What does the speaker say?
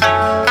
Música